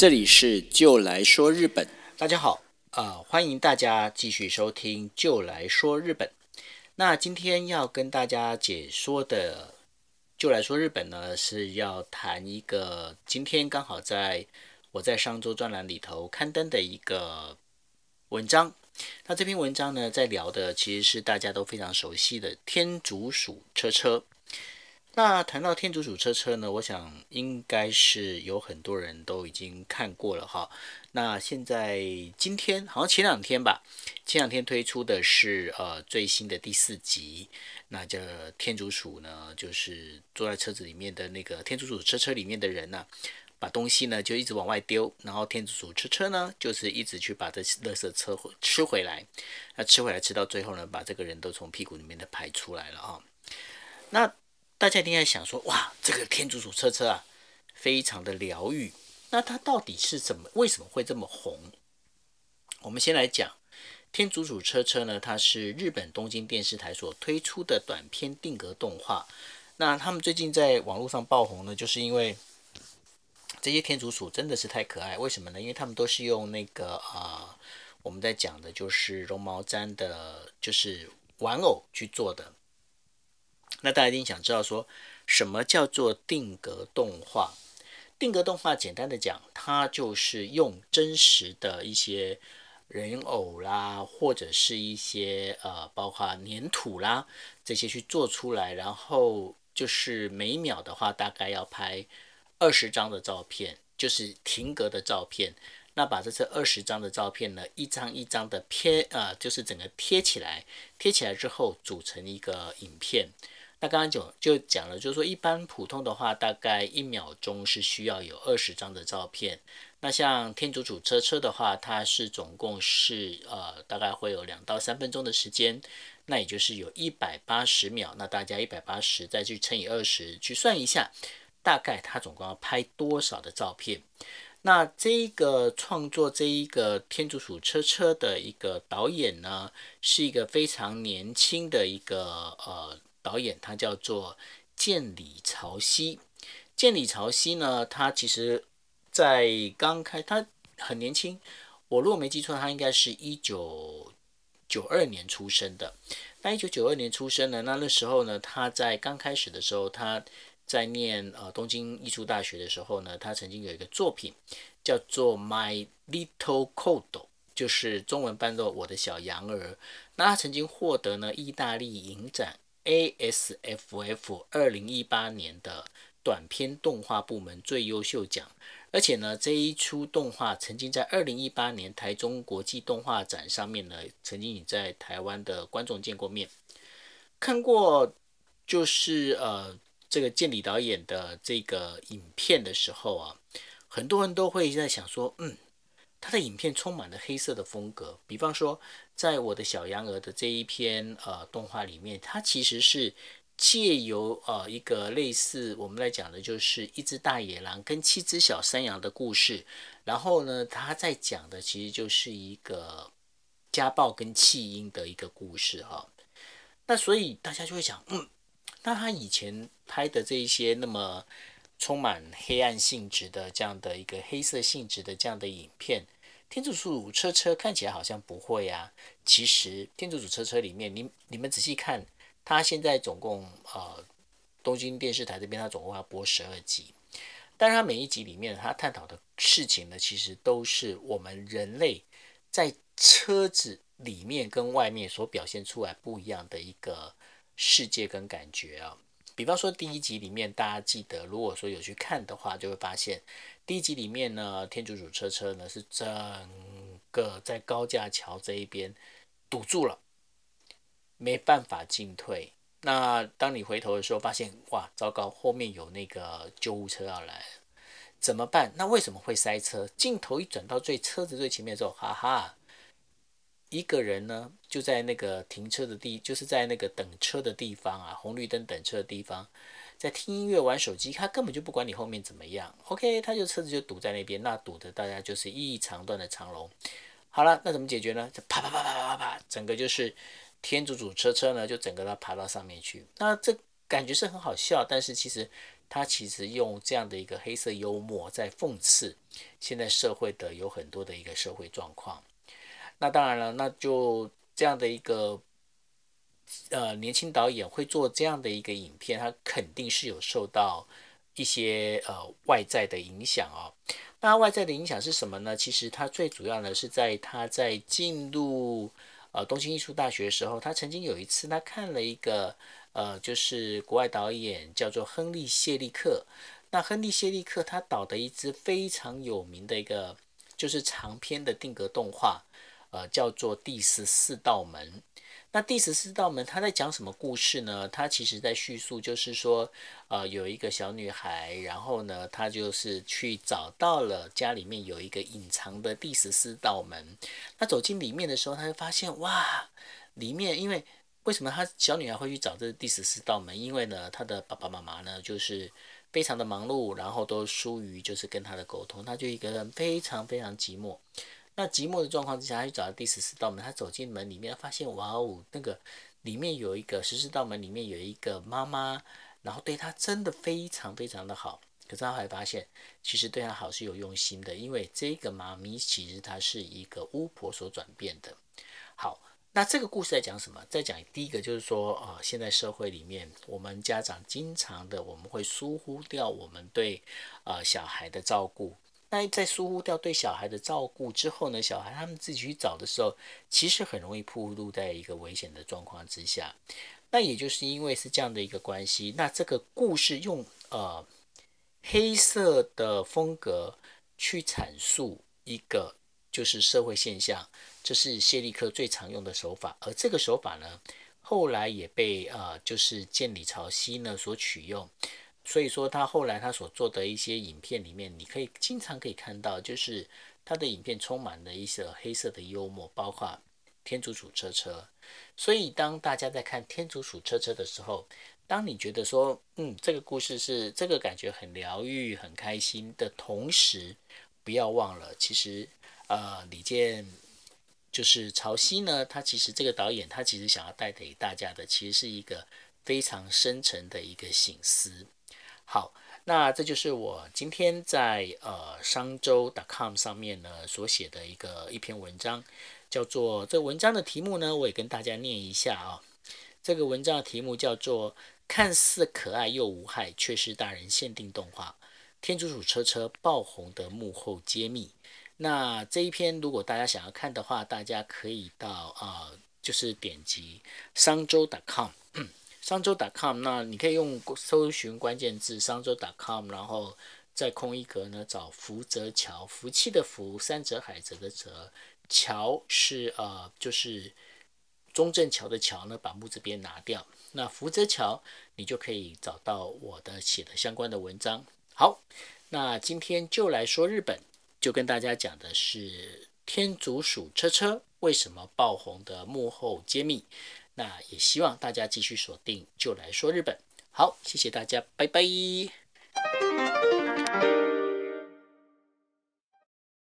这里是就来说日本，大家好，呃，欢迎大家继续收听就来说日本。那今天要跟大家解说的，就来说日本呢，是要谈一个今天刚好在我在上周专栏里头刊登的一个文章。那这篇文章呢，在聊的其实是大家都非常熟悉的天竺鼠车车。那谈到天竺鼠车车呢，我想应该是有很多人都已经看过了哈。那现在今天好像前两天吧，前两天推出的是呃最新的第四集。那这天竺鼠呢，就是坐在车子里面的那个天竺鼠车车里面的人呢，把东西呢就一直往外丢，然后天竺鼠车车呢就是一直去把这垃圾车吃回来。那吃回来吃到最后呢，把这个人都从屁股里面的排出来了啊。那大家一定在想说，哇，这个天竺鼠车车啊，非常的疗愈。那它到底是怎么，为什么会这么红？我们先来讲天竺鼠车车呢，它是日本东京电视台所推出的短片定格动画。那他们最近在网络上爆红呢，就是因为这些天竺鼠真的是太可爱。为什么呢？因为他们都是用那个啊，我们在讲的就是绒毛毡的，就是玩偶去做的。那大家一定想知道，说什么叫做定格动画？定格动画简单的讲，它就是用真实的一些人偶啦，或者是一些呃，包括粘土啦这些去做出来，然后就是每秒的话，大概要拍二十张的照片，就是停格的照片。那把这这二十张的照片呢，一张一张的贴呃，就是整个贴起来，贴起来之后组成一个影片。那刚刚就就讲了，就是说一般普通的话，大概一秒钟是需要有二十张的照片。那像天竺鼠车车的话，它是总共是呃大概会有两到三分钟的时间，那也就是有一百八十秒。那大家一百八十再去乘以二十去算一下，大概它总共要拍多少的照片？那这一个创作这一个天竺鼠车车的一个导演呢，是一个非常年轻的一个呃。导演他叫做建里朝夕，建里朝夕呢，他其实，在刚开他很年轻，我如果没记错，他应该是一九九二年出生的。那一九九二年出生呢，那那时候呢，他在刚开始的时候，他在念呃东京艺术大学的时候呢，他曾经有一个作品叫做《My Little Code》，就是中文翻作《我的小羊儿》。那他曾经获得呢意大利影展。ASFF 二零一八年的短片动画部门最优秀奖，而且呢，这一出动画曾经在二零一八年台中国际动画展上面呢，曾经也在台湾的观众见过面，看过就是呃这个建理导演的这个影片的时候啊，很多人都会在想说，嗯。他的影片充满了黑色的风格，比方说，在我的小羊儿的这一篇呃动画里面，它其实是借由呃一个类似我们来讲的，就是一只大野狼跟七只小山羊的故事，然后呢，他在讲的其实就是一个家暴跟弃婴的一个故事哈。那所以大家就会想，嗯，那他以前拍的这一些那么。充满黑暗性质的这样的一个黑色性质的这样的影片，天竺鼠车车看起来好像不会啊。其实天竺鼠车车里面，你你们仔细看，它现在总共呃东京电视台这边它总共要播十二集，但是它每一集里面它探讨的事情呢，其实都是我们人类在车子里面跟外面所表现出来不一样的一个世界跟感觉啊。比方说第一集里面，大家记得，如果说有去看的话，就会发现第一集里面呢，天竺鼠车车呢是整个在高架桥这一边堵住了，没办法进退。那当你回头的时候，发现哇，糟糕，后面有那个救护车要来，怎么办？那为什么会塞车？镜头一转到最车子最前面的时候，哈哈。一个人呢，就在那个停车的地，就是在那个等车的地方啊，红绿灯等车的地方，在听音乐、玩手机，他根本就不管你后面怎么样。OK，他就车子就堵在那边，那堵的大家就是一长段的长龙。好了，那怎么解决呢？就啪啪啪啪啪啪，整个就是天主主车车呢，就整个它爬到上面去。那这感觉是很好笑，但是其实他其实用这样的一个黑色幽默在讽刺现在社会的有很多的一个社会状况。那当然了，那就这样的一个呃年轻导演会做这样的一个影片，他肯定是有受到一些呃外在的影响哦。那外在的影响是什么呢？其实他最主要呢是在他在进入呃东京艺术大学的时候，他曾经有一次他看了一个呃就是国外导演叫做亨利谢利克。那亨利谢利克他导的一支非常有名的一个就是长篇的定格动画，呃叫做《第十四道门》。那第十四道门，他在讲什么故事呢？他其实在叙述，就是说，呃，有一个小女孩，然后呢，她就是去找到了家里面有一个隐藏的第十四道门。她走进里面的时候，他就发现，哇，里面因为为什么她小女孩会去找这第十四道门？因为呢，她的爸爸妈妈呢，就是非常的忙碌，然后都疏于就是跟她的沟通，她就一个人非常非常寂寞。那寂寞的状况之下，他去找到第十四道门。他走进门里面，发现哇哦，那个里面有一个十四道门，里面有一个妈妈，然后对他真的非常非常的好。可是他还发现，其实对他好是有用心的，因为这个妈咪其实她是一个巫婆所转变的。好，那这个故事在讲什么？在讲第一个就是说，呃，现在社会里面，我们家长经常的我们会疏忽掉我们对呃小孩的照顾。那在疏忽掉对小孩的照顾之后呢，小孩他们自己去找的时候，其实很容易暴露在一个危险的状况之下。那也就是因为是这样的一个关系，那这个故事用呃黑色的风格去阐述一个就是社会现象，这是谢利克最常用的手法。而这个手法呢，后来也被呃就是建里朝夕呢所取用。所以说，他后来他所做的一些影片里面，你可以经常可以看到，就是他的影片充满了一些黑色的幽默，包括天竺鼠车车。所以，当大家在看天竺鼠车车的时候，当你觉得说，嗯，这个故事是这个感觉很疗愈、很开心的同时，不要忘了，其实，呃，李健就是潮汐呢，他其实这个导演他其实想要带给大家的，其实是一个非常深沉的一个醒思。好，那这就是我今天在呃商周 .com 上面呢所写的一个一篇文章，叫做这文章的题目呢，我也跟大家念一下啊。这个文章的题目叫做“看似可爱又无害，却是大人限定动画《天竺鼠车车》爆红的幕后揭秘”。那这一篇如果大家想要看的话，大家可以到啊，就是点击商周 .com。商周 .com，那你可以用搜寻关键字商周 .com，然后在空一格呢，找福泽桥，福气的福，山泽海泽的泽，桥是呃就是中正桥的桥呢，把木字边拿掉，那福泽桥你就可以找到我的写的相关的文章。好，那今天就来说日本，就跟大家讲的是天竺鼠车车为什么爆红的幕后揭秘。那也希望大家继续锁定，就来说日本。好，谢谢大家，拜拜。